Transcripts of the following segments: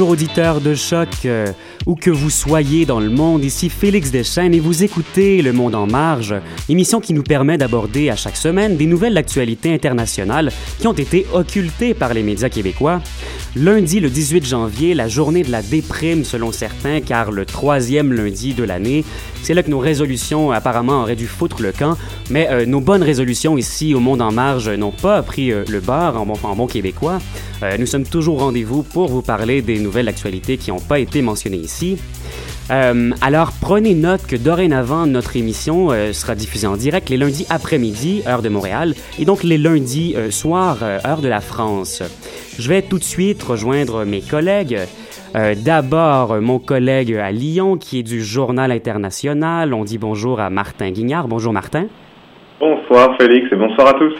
Bonjour auditeurs de choc, euh, où que vous soyez dans le monde, ici Félix Deschênes et vous écoutez Le Monde en Marge, émission qui nous permet d'aborder à chaque semaine des nouvelles d'actualité internationale qui ont été occultées par les médias québécois. Lundi, le 18 janvier, la journée de la déprime selon certains, car le troisième lundi de l'année, c'est là que nos résolutions apparemment auraient dû foutre le camp, mais euh, nos bonnes résolutions ici au Monde en Marge n'ont pas pris euh, le bar en bon, en bon québécois. Nous sommes toujours rendez-vous pour vous parler des nouvelles actualités qui n'ont pas été mentionnées ici. Euh, alors, prenez note que dorénavant, notre émission euh, sera diffusée en direct les lundis après-midi, heure de Montréal, et donc les lundis euh, soir, euh, heure de la France. Je vais tout de suite rejoindre mes collègues. D'abord, mon collègue à Lyon, qui est du Journal international. On dit bonjour à Martin Guignard. Bonjour, Martin. Bonsoir Félix et bonsoir à tous.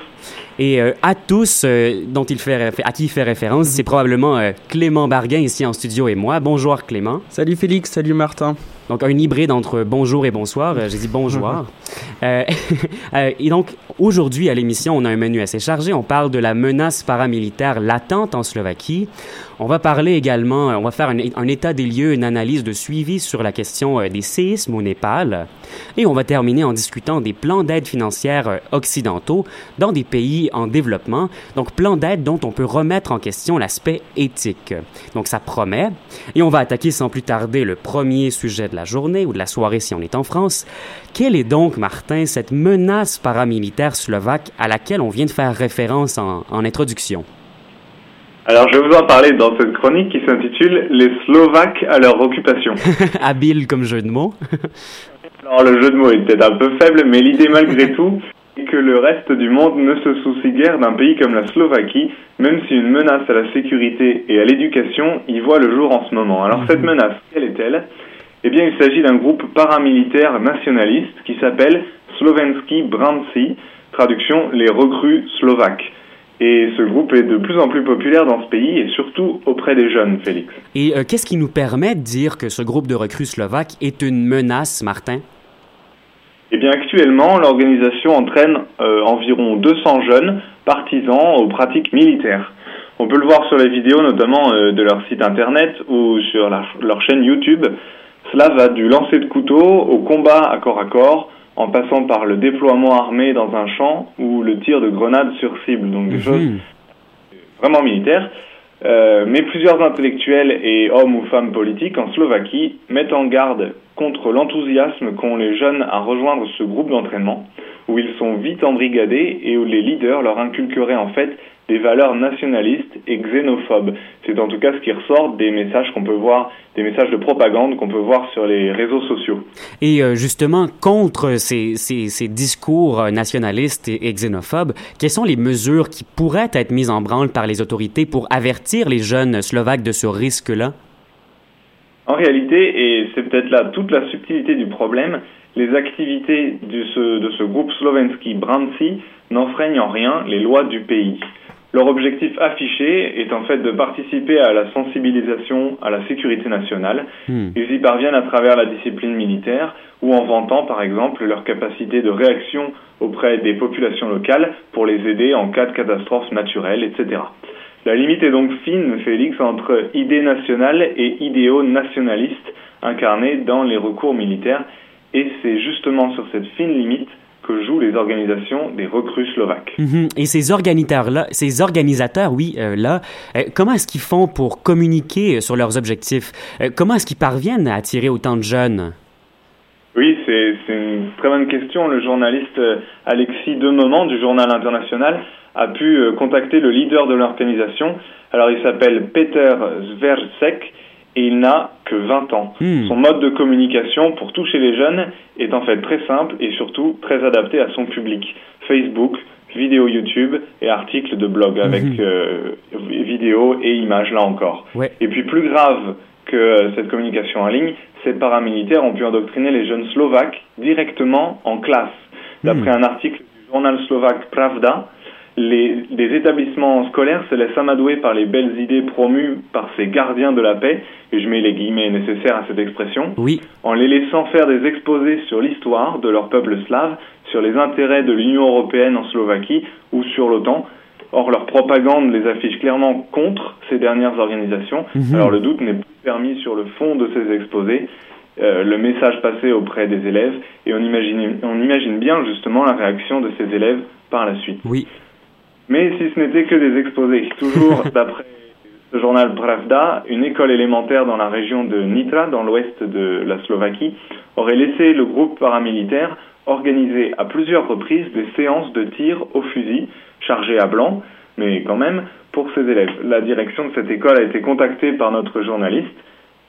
Et euh, à tous, euh, dont il fait à qui il fait référence, c'est probablement euh, Clément Barguin ici en studio et moi. Bonjour Clément. Salut Félix, salut Martin. Donc un hybride entre bonjour et bonsoir. Euh, J'ai dit bonjour. Euh, euh, et donc aujourd'hui à l'émission, on a un menu assez chargé. On parle de la menace paramilitaire latente en Slovaquie. On va parler également, on va faire un, un état des lieux, une analyse de suivi sur la question des séismes au Népal. Et on va terminer en discutant des plans d'aide financière occidentaux dans des pays en développement. Donc plans d'aide dont on peut remettre en question l'aspect éthique. Donc ça promet. Et on va attaquer sans plus tarder le premier sujet de la journée ou de la soirée si on est en France. Quelle est donc, Martin, cette menace paramilitaire slovaque à laquelle on vient de faire référence en, en introduction? Alors je vais vous en parler dans cette chronique qui s'intitule Les Slovaques à leur occupation. Habile comme jeu de mots. Alors le jeu de mots est peut-être un peu faible, mais l'idée malgré tout est que le reste du monde ne se soucie guère d'un pays comme la Slovaquie, même si une menace à la sécurité et à l'éducation y voit le jour en ce moment. Alors cette menace, quelle est-elle? Eh bien il s'agit d'un groupe paramilitaire nationaliste qui s'appelle Slovenski Branci, traduction les recrues slovaques. Et ce groupe est de plus en plus populaire dans ce pays et surtout auprès des jeunes, Félix. Et euh, qu'est-ce qui nous permet de dire que ce groupe de recrues slovaques est une menace, Martin? Eh bien, actuellement, l'organisation entraîne euh, environ 200 jeunes partisans aux pratiques militaires. On peut le voir sur les vidéos, notamment euh, de leur site internet ou sur la- leur chaîne YouTube. Cela va du lancer de couteau au combat à corps à corps, en passant par le déploiement armé dans un champ ou le tir de grenades sur cible, donc des Mhm. choses vraiment militaires. Euh, mais plusieurs intellectuels et hommes ou femmes politiques en Slovaquie mettent en garde contre l'enthousiasme qu'ont les jeunes à rejoindre ce groupe d'entraînement, où ils sont vite embrigadés et où les leaders leur inculqueraient en fait des valeurs nationalistes et xénophobes. C'est en tout cas ce qui ressort des messages qu'on peut voir, des messages de propagande qu'on peut voir sur les réseaux sociaux. Et euh, justement, contre ces, ces, ces discours euh, nationalistes et, et xénophobes, quelles sont les mesures qui pourraient être mises en branle par les autorités pour avertir les jeunes Slovaques de ce risque-là? En réalité, et c'est peut-être là toute la subtilité du problème, les activités de ce, de ce groupe Slovensky Branci n'enfreignent en rien les lois du pays. Leur objectif affiché est en fait de participer à la sensibilisation à la sécurité nationale. Hmm. Ils y parviennent à travers la discipline militaire ou en vantant par exemple leur capacité de réaction auprès des populations locales pour les aider en cas de catastrophe naturelle, etc. La limite est donc fine, Félix, entre idées nationales et idéaux nationalistes incarnés dans les recours militaires, et c'est justement sur cette fine limite que jouent les organisations des recrues slovaques. Mhm. Et ces organisateurs-là, ces organisateurs, oui, euh, là, euh, comment est-ce qu'ils font pour communiquer euh, sur leurs objectifs? Euh, comment est-ce qu'ils parviennent à attirer autant de jeunes? Oui, c'est une très bonne question. Le journaliste Alexis Demoment du Journal International a pu contacter le leader de l'organisation. Alors il s'appelle Peter Sversek et il n'a que 20 ans. Hmm. Son mode de communication pour toucher les jeunes est en fait très simple et surtout très adapté à son public. Facebook, vidéos YouTube et articles de blog avec Mhm. euh, vidéos et images là encore. Ouais. Et puis plus grave que euh, cette communication en ligne, ces paramilitaires ont pu endoctriner les jeunes slovaques directement en classe. D'après un article du journal slovaque Pravda, les, les établissements scolaires se laissent amadouer par les belles idées promues par ces gardiens de la paix, et je mets les guillemets nécessaires à cette expression, Oui. en les laissant faire des exposés sur l'histoire de leur peuple slave, sur les intérêts de l'Union européenne en Slovaquie ou sur l'OTAN. Or, leur propagande les affiche clairement contre ces dernières organisations. Mhm. Alors, le doute n'est plus permis sur le fond de ces exposés, euh, le message passé auprès des élèves, et on imagine, on imagine bien justement la réaction de ces élèves par la suite. Oui. Mais si ce n'était que des exposés, toujours d'après ce journal Pravda, une école élémentaire dans la région de Nitra, dans l'ouest de la Slovaquie, aurait laissé le groupe paramilitaire organiser à plusieurs reprises des séances de tir au fusil chargé à blanc, mais quand même pour ses élèves. La direction de cette école a été contactée par notre journaliste,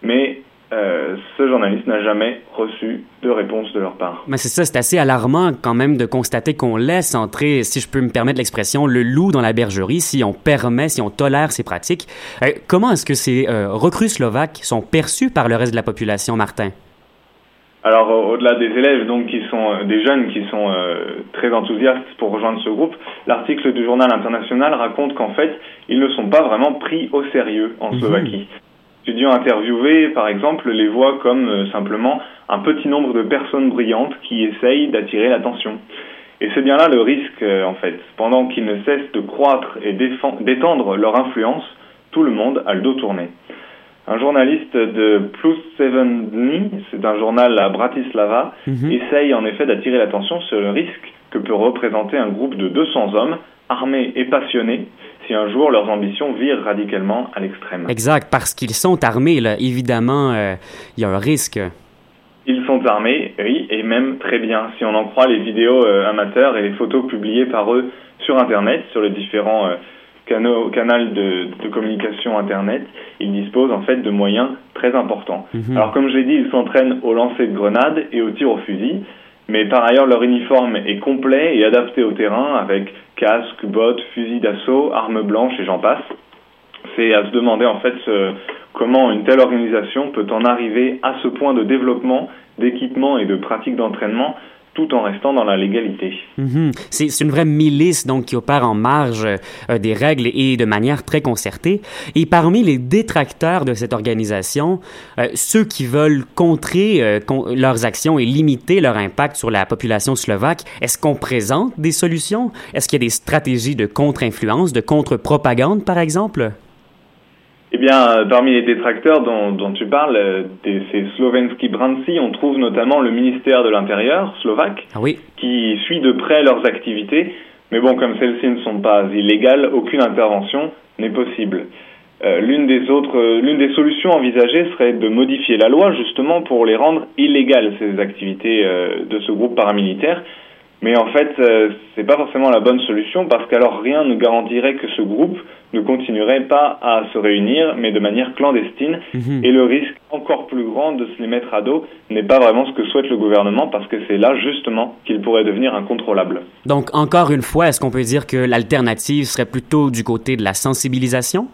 mais euh, ce journaliste n'a jamais reçu de réponse de leur part. Mais c'est ça, c'est assez alarmant quand même de constater qu'on laisse entrer, si je peux me permettre l'expression, le loup dans la bergerie, si on permet, si on tolère ces pratiques. Euh, comment est-ce que ces euh, recrues slovaques sont perçues par le reste de la population, Martin? Alors au- au-delà des élèves, donc qui sont des jeunes qui sont très enthousiastes pour rejoindre ce groupe, l'article du journal international raconte qu'en fait ils ne sont pas vraiment pris au sérieux en Mhm. Slovaquie. Étudiants interviewés, par exemple, les voient comme euh, simplement un petit nombre de personnes brillantes qui essayent d'attirer l'attention. Et c'est bien là le risque, euh, en fait. Pendant qu'ils ne cessent de croître et d'étendre leur influence, tout le monde a le dos tourné. Un journaliste de Plus Seven Dni, c'est un journal à Bratislava, Mhm. essaye en effet d'attirer l'attention sur le risque que peut représenter un groupe de 200 hommes, armés et passionnés, si un jour leurs ambitions virent radicalement à l'extrême. Exact, parce qu'ils sont armés, là. Évidemment, euh, il y a un risque. Ils sont armés, oui, et même très bien, si on en croit les vidéos euh, amateurs et les photos publiées par eux sur Internet, sur les différents euh, canaux, canaux de, de communication Internet, ils disposent en fait de moyens très importants. Mhm. Alors comme je l'ai dit, ils s'entraînent au lancer de grenades et au tir au fusil, mais par ailleurs leur uniforme est complet et adapté au terrain avec casque, bottes, fusil d'assaut, armes blanches et j'en passe. C'est à se demander en fait comment une telle organisation peut en arriver à ce point de développement, d'équipement et de pratique d'entraînement tout en restant dans la légalité. Mhm. C'est une vraie milice donc qui opère en marge euh, des règles et de manière très concertée. Et parmi les détracteurs de cette organisation, euh, ceux qui veulent contrer euh, leurs actions et limiter leur impact sur la population slovaque, est-ce qu'on présente des solutions? Est-ce qu'il y a des stratégies de contre-influence, de contre-propagande par exemple? Eh bien, parmi les détracteurs dont, dont tu parles, ces Slovensky Branci, on trouve notamment le ministère de l'Intérieur slovaque, ah oui. qui suit de près leurs activités. Mais bon, comme celles-ci ne sont pas illégales, aucune intervention n'est possible. Euh, l'une des autres, euh, l'une des solutions envisagées serait de modifier la loi justement pour les rendre illégales ces activités euh, de ce groupe paramilitaire. Mais en fait, c'est pas forcément la bonne solution parce qu'alors rien ne garantirait que ce groupe ne continuerait pas à se réunir, mais de manière clandestine. Mhm. Et le risque encore plus grand de se les mettre à dos n'est pas vraiment ce que souhaite le gouvernement parce que c'est là justement qu'il pourrait devenir incontrôlable. Donc encore une fois, est-ce qu'on peut dire que l'alternative serait plutôt du côté de la sensibilisation?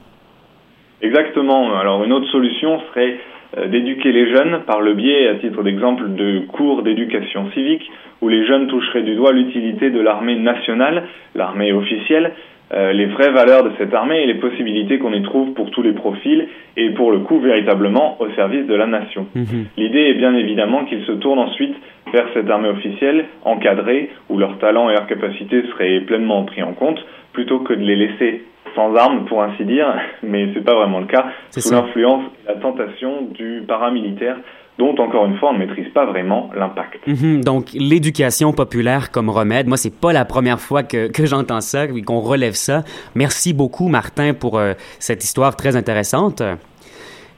Exactement. Alors une autre solution serait euh, d'éduquer les jeunes par le biais, à titre d'exemple, de cours d'éducation civique, où les jeunes toucheraient du doigt l'utilité de l'armée nationale, l'armée officielle, euh, les vraies valeurs de cette armée et les possibilités qu'on y trouve pour tous les profils et pour le coup véritablement au service de la nation. Mhm. L'idée est bien évidemment qu'ils se tournent ensuite vers cette armée officielle encadrée où leurs talents et leurs capacités seraient pleinement pris en compte plutôt que de les laisser sans armes, pour ainsi dire, mais c'est pas vraiment le cas, sous l'influence et la tentation du paramilitaire dont encore une fois on ne maîtrise pas vraiment l'impact. Mhm, donc l'éducation populaire comme remède, moi c'est pas la première fois que, que j'entends ça qu'on relève ça. Merci beaucoup Martin pour euh, cette histoire très intéressante.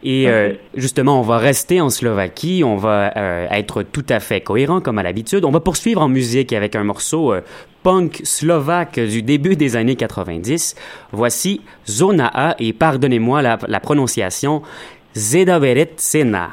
Et euh, justement, on va rester en Slovaquie, on va euh, être tout à fait cohérent comme à l'habitude. On va poursuivre en musique avec un morceau euh, punk slovaque du début des années 90. Voici Zona A et pardonnez-moi la, la prononciation, Zedaveret Sena.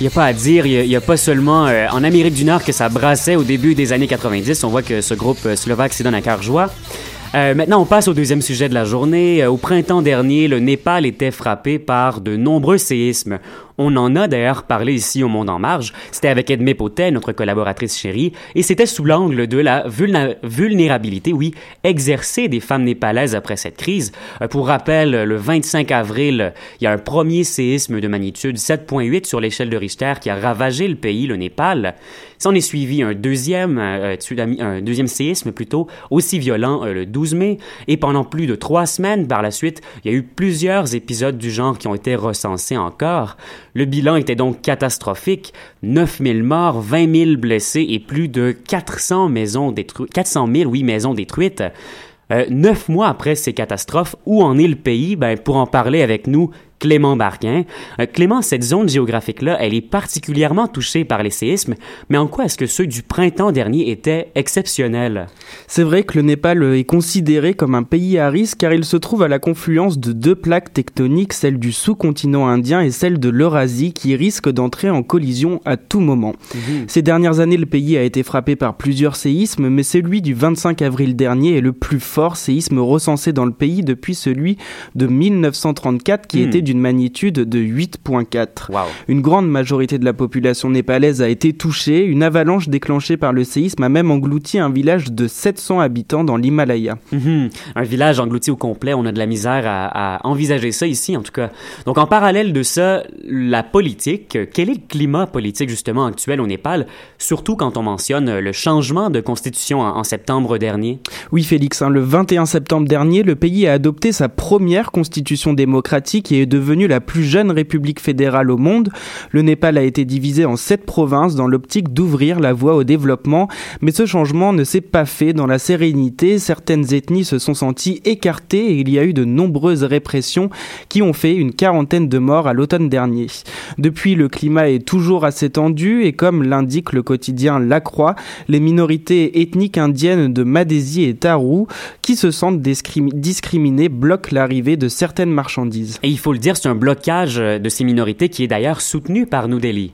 Il n'y a pas à dire, il n'y a, pas seulement euh, en Amérique du Nord que ça brassait au début des années 90. On voit que ce groupe euh, slovaque s'y donne à cœur. Euh, maintenant, on passe au deuxième sujet de la journée. Au printemps dernier, le Népal était frappé par de nombreux séismes. On en a d'ailleurs parlé ici au Monde en Marge. C'était avec Edmé Potet, notre collaboratrice chérie, et c'était sous l'angle de la vulnérabilité, oui, exercée des femmes népalaises après cette crise. Euh, pour rappel, le 25 avril, il y a un premier séisme de magnitude 7.8 sur l'échelle de Richter qui a ravagé le pays, le Népal. S'en est suivi un deuxième, euh, un deuxième séisme plutôt, aussi violent euh, le 12 mai, et pendant plus de trois semaines par la suite, il y a eu plusieurs épisodes du genre qui ont été recensés encore. Le bilan était donc catastrophique. 9000 morts, 20 000 blessés et plus de 400 maisons détruites, 400 000, oui, maisons détruites. Euh, neuf mois après ces catastrophes, où en est le pays? Ben, pour en parler avec nous, Clément Barguin. Euh, Clément, cette zone géographique-là, elle est particulièrement touchée par les séismes, mais en quoi est-ce que ceux du printemps dernier étaient exceptionnels? C'est vrai que le Népal est considéré comme un pays à risque car il se trouve à la confluence de deux plaques tectoniques, celle du sous-continent indien et celle de l'Eurasie, qui risquent d'entrer en collision à tout moment. Mhm. Ces dernières années, le pays a été frappé par plusieurs séismes, mais celui du 25 avril dernier est le plus fort séisme recensé dans le pays depuis celui de 1934 qui hmm. était d'une magnitude de 8.4. Une grande majorité de la population népalaise a été touchée. Une avalanche déclenchée par le séisme a même englouti un village de 700 habitants dans l'Himalaya. Mhm. Un village englouti au complet, on a de la misère à, à, envisager ça ici en tout cas. Donc en parallèle de ça, la politique, quel est le climat politique justement actuel au Népal, surtout quand on mentionne le changement de constitution en, septembre dernier? Oui Félix, hein, le 21 septembre dernier, le pays a adopté sa première constitution démocratique et est devenu la plus jeune république fédérale au monde. Le Népal a été divisé en sept provinces dans l'optique d'ouvrir la voie au développement, mais ce changement ne s'est pas fait dans la sérénité. Certaines ethnies se sont senties écartées et il y a eu de nombreuses répressions qui ont fait une quarantaine de morts à l'automne dernier. Depuis, le climat est toujours assez tendu et comme l'indique le quotidien La Croix, les minorités ethniques indiennes de Madési et Tarou qui se sentent discriminées bloquent l'arrivée de certaines marchandises. Et il faut le dire, c'est un blocage de ces minorités qui est d'ailleurs soutenu par New Delhi.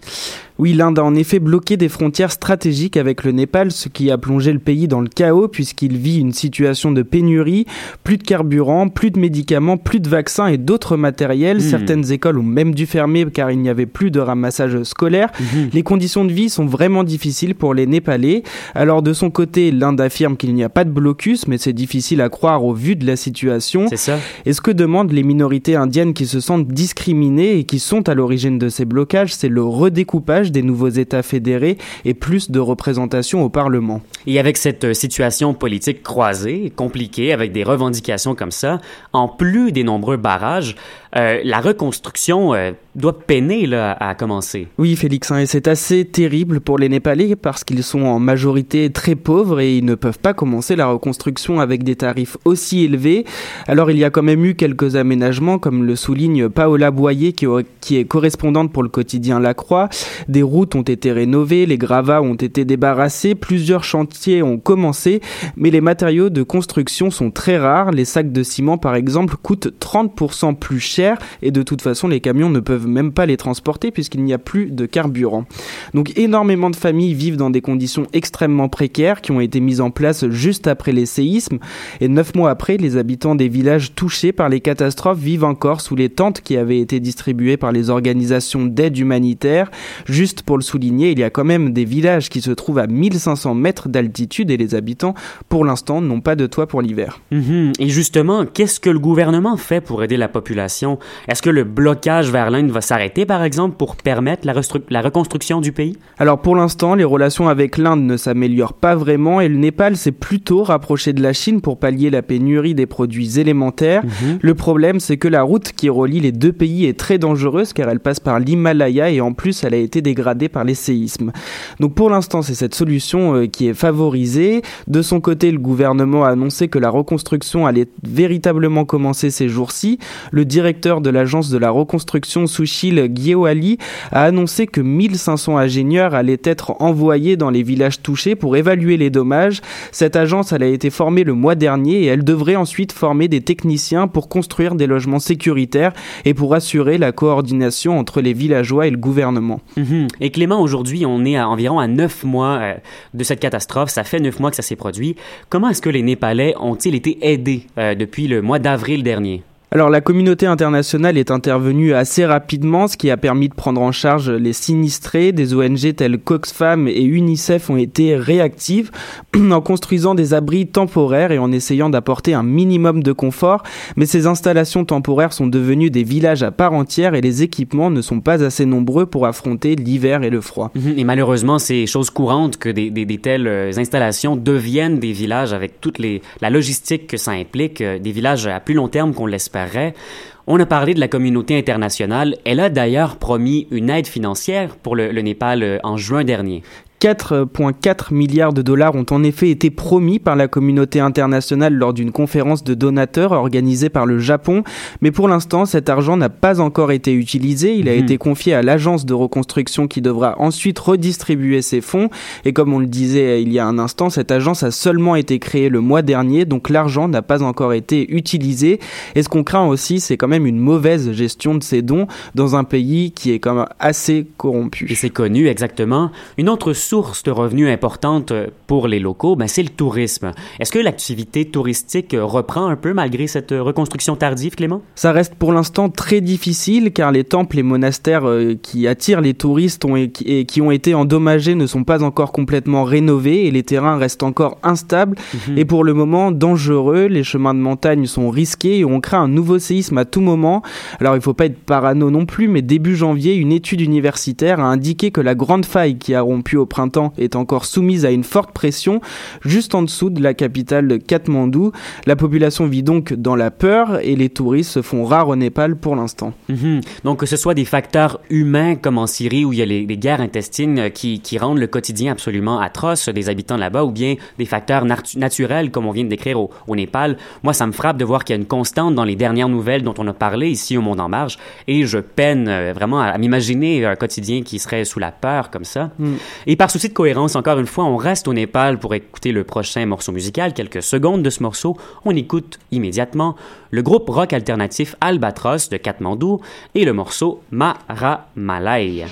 Oui, l'Inde a en effet bloqué des frontières stratégiques avec le Népal, ce qui a plongé le pays dans le chaos puisqu'il vit une situation de pénurie, plus de carburant, plus de médicaments, plus de vaccins et d'autres matériels. Hmm. Certaines écoles ont même dû fermer car il n'y avait plus de ramassage scolaire. Hmm. Les conditions de vie sont vraiment difficiles pour les Népalais. Alors de son côté, l'Inde affirme qu'il n'y a pas de blocus, mais c'est difficile à croire au vu de la situation. C'est ça. Et ce que demandent les minorités indiennes qui se sentent discriminées et qui sont à l'origine de ces blocages, c'est le redécoupage des nouveaux États fédérés et plus de représentation au Parlement. Et avec cette euh, situation politique croisée, compliquée, avec des revendications comme ça, en plus des nombreux barrages, euh, la reconstruction euh, doit peiner là, à commencer. Oui, Félix, hein, et c'est assez terrible pour les Népalais parce qu'ils sont en majorité très pauvres et ils ne peuvent pas commencer la reconstruction avec des tarifs aussi élevés. Alors il y a quand même eu quelques aménagements, comme le souligne Paola Boyer, qui, qui est correspondante pour le quotidien La Croix. Des routes ont été rénovées, les gravats ont été débarrassés, plusieurs chantiers ont commencé, mais les matériaux de construction sont très rares. Les sacs de ciment, par exemple, coûtent 30% plus cher et de toute façon les camions ne peuvent même pas les transporter puisqu'il n'y a plus de carburant. Donc énormément de familles vivent dans des conditions extrêmement précaires qui ont été mises en place juste après les séismes et neuf mois après, les habitants des villages touchés par les catastrophes vivent encore sous les tentes qui avaient été distribuées par les organisations d'aide humanitaire. Juste pour le souligner, il y a quand même des villages qui se trouvent à 1500 mètres d'altitude et les habitants, pour l'instant, n'ont pas de toit pour l'hiver. Mhm. Et justement, qu'est-ce que le gouvernement fait pour aider la population? Est-ce que le blocage vers l'Inde va s'arrêter, par exemple, pour permettre la, la reconstruction du pays? Alors pour l'instant, les relations avec l'Inde ne s'améliorent pas vraiment et le Népal s'est plutôt rapproché de la Chine pour pallier la pénurie des produits élémentaires. Mhm. Le problème, c'est que la route qui relie les deux pays est très dangereuse car elle passe par l'Himalaya et en plus elle a été dégradée par les séismes. Donc pour l'instant, c'est cette solution euh, qui est favorisée. De son côté, le gouvernement a annoncé que la reconstruction allait véritablement commencer ces jours-ci. Le directeur de l'agence de la reconstruction Souchil Guéoali a annoncé que 1500 ingénieurs allaient être envoyés dans les villages touchés pour évaluer les dommages. Cette agence a été formée le mois dernier et elle devrait ensuite former des techniciens pour construire des logements sécuritaires et pour assurer la coordination entre les villageois et le gouvernement. Mhm. Et Clément, aujourd'hui, on est à environ à 9 mois euh, de cette catastrophe. Ça fait 9 mois que ça s'est produit. Comment est-ce que les Népalais ont-ils été aidés euh, depuis le mois d'avril dernier? Alors la communauté internationale est intervenue assez rapidement, ce qui a permis de prendre en charge les sinistrés. Des ONG telles Coxfam et UNICEF ont été réactives en construisant des abris temporaires et en essayant d'apporter un minimum de confort. Mais ces installations temporaires sont devenues des villages à part entière et les équipements ne sont pas assez nombreux pour affronter l'hiver et le froid. Mhm. Et malheureusement, c'est chose courante que des, telles euh, installations deviennent des villages avec toute la logistique que ça implique, euh, des villages à plus long terme qu'on l'espère on a parlé de la communauté internationale. Elle a d'ailleurs promis une aide financière pour le, Népal euh, en juin dernier. 4,4 milliards de dollars ont en effet été promis par la communauté internationale lors d'une conférence de donateurs organisée par le Japon, mais pour l'instant cet argent n'a pas encore été utilisé, il a mhm. été confié à l'agence de reconstruction qui devra ensuite redistribuer ses fonds, et comme on le disait il y a un instant, cette agence a seulement été créée le mois dernier, donc l'argent n'a pas encore été utilisé, et ce qu'on craint aussi c'est quand même une mauvaise gestion de ces dons dans un pays qui est quand même assez corrompu. Et c'est connu exactement. Une autre source de revenus importante pour les locaux, ben, c'est le tourisme. Est-ce que l'activité touristique reprend un peu malgré cette reconstruction tardive, Clément? Ça reste pour l'instant très difficile car les temples et monastères qui attirent les touristes ont, et qui ont été endommagés ne sont pas encore complètement rénovés et les terrains restent encore instables mhm. et pour le moment dangereux. Les chemins de montagne sont risqués et on craint un nouveau séisme à tout moment. Alors il faut pas être parano non plus, mais début janvier, une étude universitaire a indiqué que la grande faille qui a rompu au printemps est encore soumise à une forte pression juste en dessous de la capitale de Katmandou. La population vit donc dans la peur et les touristes se font rares au Népal pour l'instant. Mhm. Donc que ce soit des facteurs humains comme en Syrie où il y a les, guerres intestines qui, qui, rendent le quotidien absolument atroce des habitants là-bas ou bien des facteurs naturels comme on vient de décrire au, au Népal, moi ça me frappe de voir qu'il y a une constante dans les dernières nouvelles dont on a parlé ici au Monde en Marge et je peine euh, vraiment à, m'imaginer un quotidien qui serait sous la peur comme ça. Mm. Et par souci de cohérence, encore une fois, on reste au Népal pour écouter le prochain morceau musical. Quelques secondes de ce morceau, on écoute immédiatement le groupe rock alternatif Albatros de Katmandou et le morceau Mara Malay.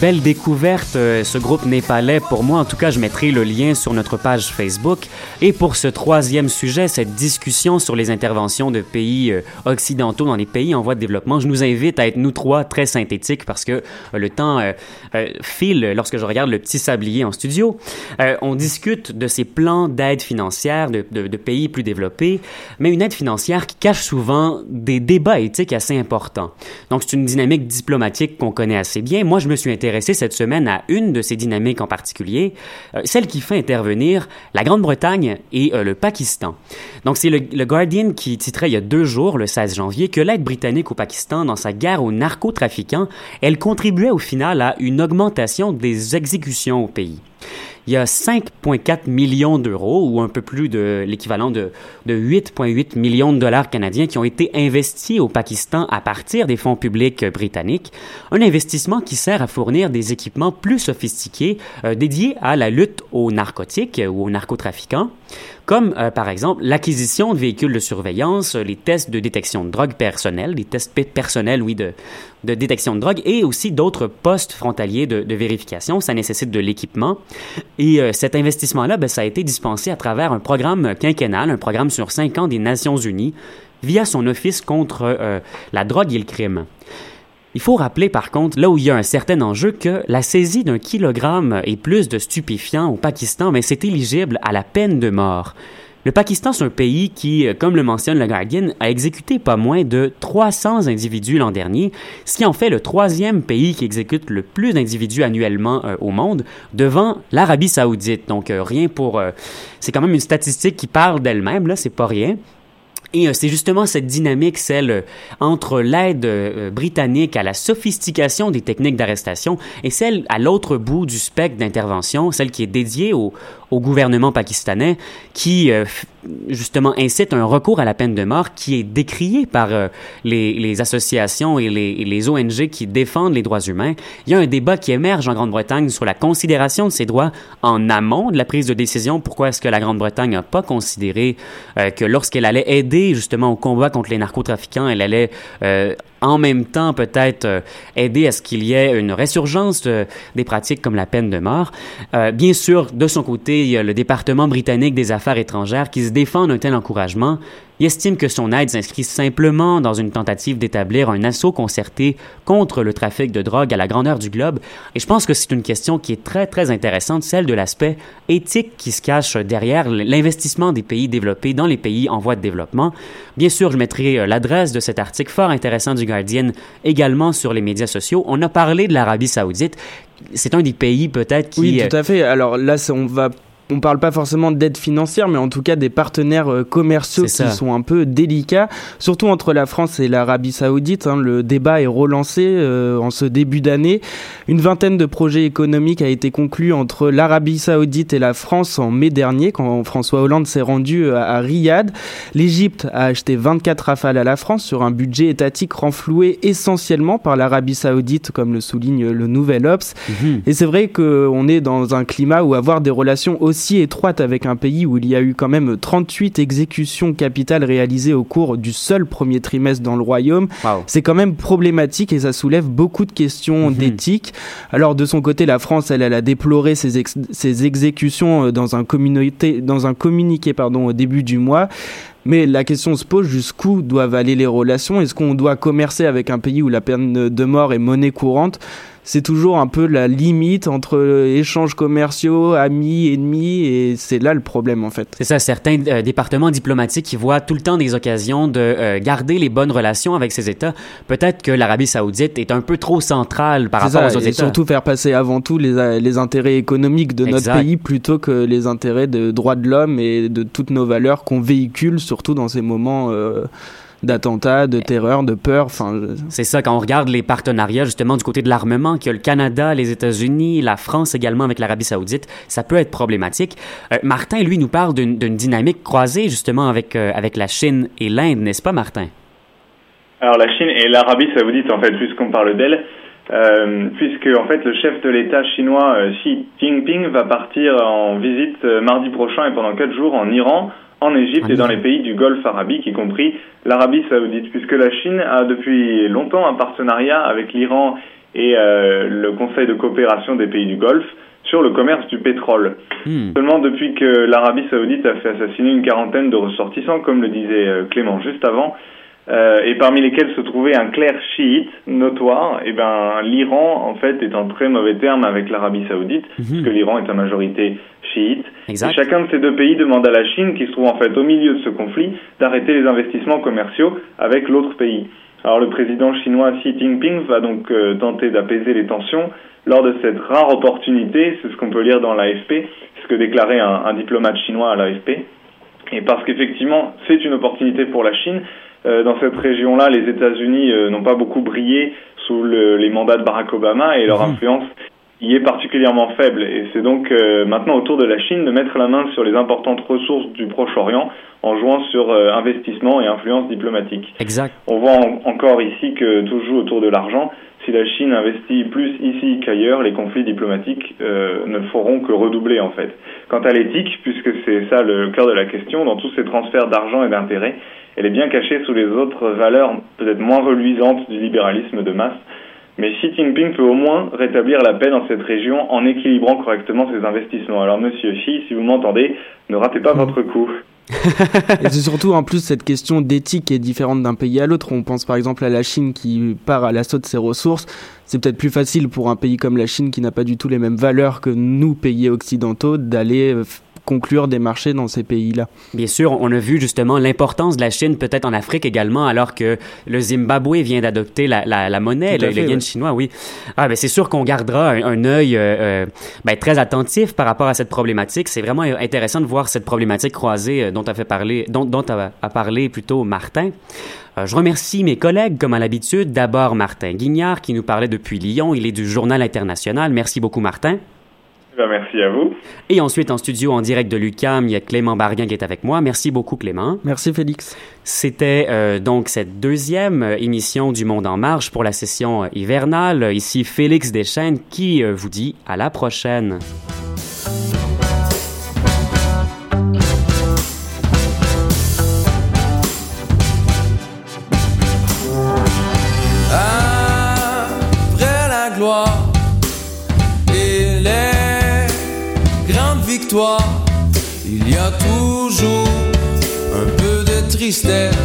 Belle découverte, euh, ce groupe népalais. Pour moi, en tout cas, je mettrai le lien sur notre page Facebook. Et pour ce troisième sujet, cette discussion sur les interventions de pays euh, occidentaux dans les pays en voie de développement, je nous invite à être, nous trois, très synthétiques parce que euh, le temps file lorsque je regarde le petit sablier en studio. on discute de ces plans d'aide financière de, de, de, pays plus développés, mais une aide financière qui cache souvent des débats éthiques assez importants. Donc, c'est une dynamique diplomatique qu'on connaît assez bien. Moi, je me suis intéressé intéressé cette semaine à une de ces dynamiques en particulier, euh, celle qui fait intervenir la Grande-Bretagne et euh, le Pakistan. Donc c'est le, Guardian qui titrait il y a deux jours, le 16 janvier, que l'aide britannique au Pakistan dans sa guerre aux narcotrafiquants, elle contribuait au final à une augmentation des exécutions au pays il y a 5,4 millions d'euros, ou un peu plus de l'équivalent de, de 8,8 millions de dollars canadiens qui ont été investis au Pakistan à partir des fonds publics britanniques. Un investissement qui sert à fournir des équipements plus sophistiqués euh, dédiés à la lutte aux narcotiques ou aux narcotrafiquants comme euh, par exemple l'acquisition de véhicules de surveillance, les tests de détection de drogue personnelle, les tests personnels, oui, de, de détection de drogue, et aussi d'autres postes frontaliers de, de, vérification. Ça nécessite de l'équipement. Et euh, cet investissement-là, ben, ça a été dispensé à travers un programme quinquennal, un programme sur cinq ans des Nations Unies, via son Office contre euh, la drogue et le crime. Il faut rappeler par contre, là où il y a un certain enjeu, que la saisie d'un kilogramme et plus de stupéfiants au Pakistan, mais c'est éligible à la peine de mort. Le Pakistan, c'est un pays qui, euh, comme le mentionne le Guardian, a exécuté pas moins de 300 individus l'an dernier, ce qui en fait le troisième pays qui exécute le plus d'individus annuellement euh, au monde, devant l'Arabie saoudite. Donc euh, rien pour... c'est quand même une statistique qui parle d'elle-même, là, c'est pas rien. Et euh, c'est justement cette dynamique, celle euh, entre l'aide euh, britannique à la sophistication des techniques d'arrestation et celle à l'autre bout du spectre d'intervention, celle qui est dédiée aux, au gouvernement pakistanais qui euh, justement incite un recours à la peine de mort qui est décrié par euh, les, associations et les, ONG qui défendent les droits humains. Il y a un débat qui émerge en Grande-Bretagne sur la considération de ces droits en amont de la prise de décision. Pourquoi est-ce que la Grande-Bretagne n'a pas considéré euh, que lorsqu'elle allait aider justement au combat contre les narcotrafiquants, elle allait en même temps peut-être euh, aider à ce qu'il y ait une résurgence des pratiques comme la peine de mort. Euh, bien sûr, de son côté, il y a le département britannique des affaires étrangères qui se défend d'un tel encouragement il estime que son aide s'inscrit simplement dans une tentative d'établir un assaut concerté contre le trafic de drogue à la grandeur du globe. Et je pense que c'est une question qui est très, très intéressante, celle de l'aspect éthique qui se cache derrière l'investissement des pays développés dans les pays en voie de développement. Bien sûr, je mettrai euh, l'adresse de cet article fort intéressant du Guardian également sur les médias sociaux. On a parlé de l'Arabie saoudite c'est un des pays peut-être qui... Oui, tout à fait. Alors là, on va on parle pas forcément d'aide financière, mais en tout cas des partenaires euh, commerciaux qui sont un peu délicats, surtout entre la France et l'Arabie Saoudite. Hein. le débat est relancé euh, en ce début d'année. Une vingtaine de projets économiques a été conclu entre l'Arabie Saoudite et la France en mai dernier, quand François Hollande s'est rendu euh, à, Riyad. L'Égypte a acheté 24 rafales à la France sur un budget étatique renfloué essentiellement par l'Arabie Saoudite, comme le souligne le Nouvel Ops. Mhm. Et c'est vrai qu'on est dans un climat où avoir des relations aussi si étroite avec un pays où il y a eu quand même 38 exécutions capitales réalisées au cours du seul premier trimestre dans le royaume, c'est quand même problématique et ça soulève beaucoup de questions mhm. d'éthique. Alors de son côté, la France, elle, elle a déploré ces, exécutions euh, dans un, communauté, dans un communiqué pardon, au début du mois. Mais la question se pose jusqu'où doivent aller les relations Est-ce qu'on doit commercer avec un pays où la peine de mort est monnaie courante? C'est toujours un peu la limite entre échanges commerciaux, amis, ennemis, et c'est là le problème en fait. C'est ça, certains euh, départements diplomatiques qui voient tout le temps des occasions de euh, garder les bonnes relations avec ces États. Peut-être que l'Arabie saoudite est un peu trop centrale par rapport aux autres et surtout faire passer avant tout les, les intérêts économiques de notre pays plutôt que les intérêts de droits de l'homme et de toutes nos valeurs qu'on véhicule, surtout dans ces moments... Euh, d'attentats, de terreur, de peur. Enfin, c'est ça quand on regarde les partenariats justement du côté de l'armement, qu'il y a le Canada, les États-Unis, la France également avec l'Arabie Saoudite, ça peut être problématique. Euh, Martin, lui, nous parle d'une dynamique croisée justement avec euh, avec la Chine et l'Inde, n'est-ce pas, Martin? Alors la Chine et l'Arabie Saoudite, en fait, puisqu'on parle d'elle. Euh, puisque en fait le chef de l'État chinois Xi Jinping va partir en visite mardi prochain et pendant quatre jours en Iran, en Égypte et dans les pays du Golfe arabique, y compris l'Arabie saoudite, puisque la Chine a depuis longtemps un partenariat avec l'Iran et euh, le Conseil de coopération des pays du Golfe sur le commerce du pétrole. Hmm. Seulement depuis que l'Arabie saoudite a fait assassiner une quarantaine de ressortissants, comme le disait euh, Clément juste avant, euh, et parmi lesquels se trouvait un clerc chiite notoire, et eh ben l'Iran en fait est en très mauvais terme avec l'Arabie Saoudite, mhm. puisque l'Iran est en majorité chiite. Et chacun de ces deux pays demande à la Chine, qui se trouve en fait au milieu de ce conflit, d'arrêter les investissements commerciaux avec l'autre pays. Alors le président chinois Xi Jinping va donc euh, tenter d'apaiser les tensions lors de cette rare opportunité, c'est ce qu'on peut lire dans l'AFP, c'est ce que déclarait un, un diplomate chinois à l'AFP. Et parce qu'effectivement, c'est une opportunité pour la Chine, euh, dans cette région-là, les États-Unis euh, n'ont pas beaucoup brillé sous le, les mandats de Barack Obama et leur mhm. influence y est particulièrement faible. Et c'est donc euh, maintenant au tour de la Chine de mettre la main sur les importantes ressources du Proche-Orient en jouant sur investissement et influence diplomatique. Exact. On voit encore ici que tout joue autour de l'argent. Si la Chine investit plus ici qu'ailleurs, les conflits diplomatiques ne feront que redoubler en fait. Quant à l'éthique, puisque c'est ça le cœur de la question, dans tous ces transferts d'argent et d'intérêt, elle est bien cachée sous les autres valeurs peut-être moins reluisantes du libéralisme de masse. Mais Xi Jinping peut au moins rétablir la paix dans cette région en équilibrant correctement ses investissements. Alors monsieur Xi, si vous m'entendez, ne ratez pas votre coup. et c'est surtout en plus cette question d'éthique est différente d'un pays à l'autre. On pense par exemple à la Chine qui part à l'assaut de ses ressources. C'est peut-être plus facile pour un pays comme la Chine qui n'a pas du tout les mêmes valeurs que nous, pays occidentaux, d'aller euh, conclure des marchés dans ces pays-là. Bien sûr, on a vu justement l'importance de la Chine peut-être en Afrique également, alors que le Zimbabwe vient d'adopter la, la, monnaie, le, yen chinois, oui. Ah, ben c'est sûr qu'on gardera un, œil euh, euh, ben, très attentif par rapport à cette problématique. C'est vraiment intéressant de voir cette problématique croisée euh, dont a fait parler, dont, dont a, a parlé plutôt Martin. Je remercie mes collègues, comme à l'habitude. D'abord, Martin Guignard, qui nous parlait depuis Lyon. Il est du Journal international. Merci beaucoup, Martin. Ben, merci à vous. Et ensuite, en studio, en direct de l'UCAM, il y a Clément Barguin qui est avec moi. Merci beaucoup, Clément. Merci, Félix. C'était euh, donc cette deuxième euh, émission du Monde en Marche pour la session euh, hivernale. Ici, Félix Deschênes qui vous dit à la prochaine. Peu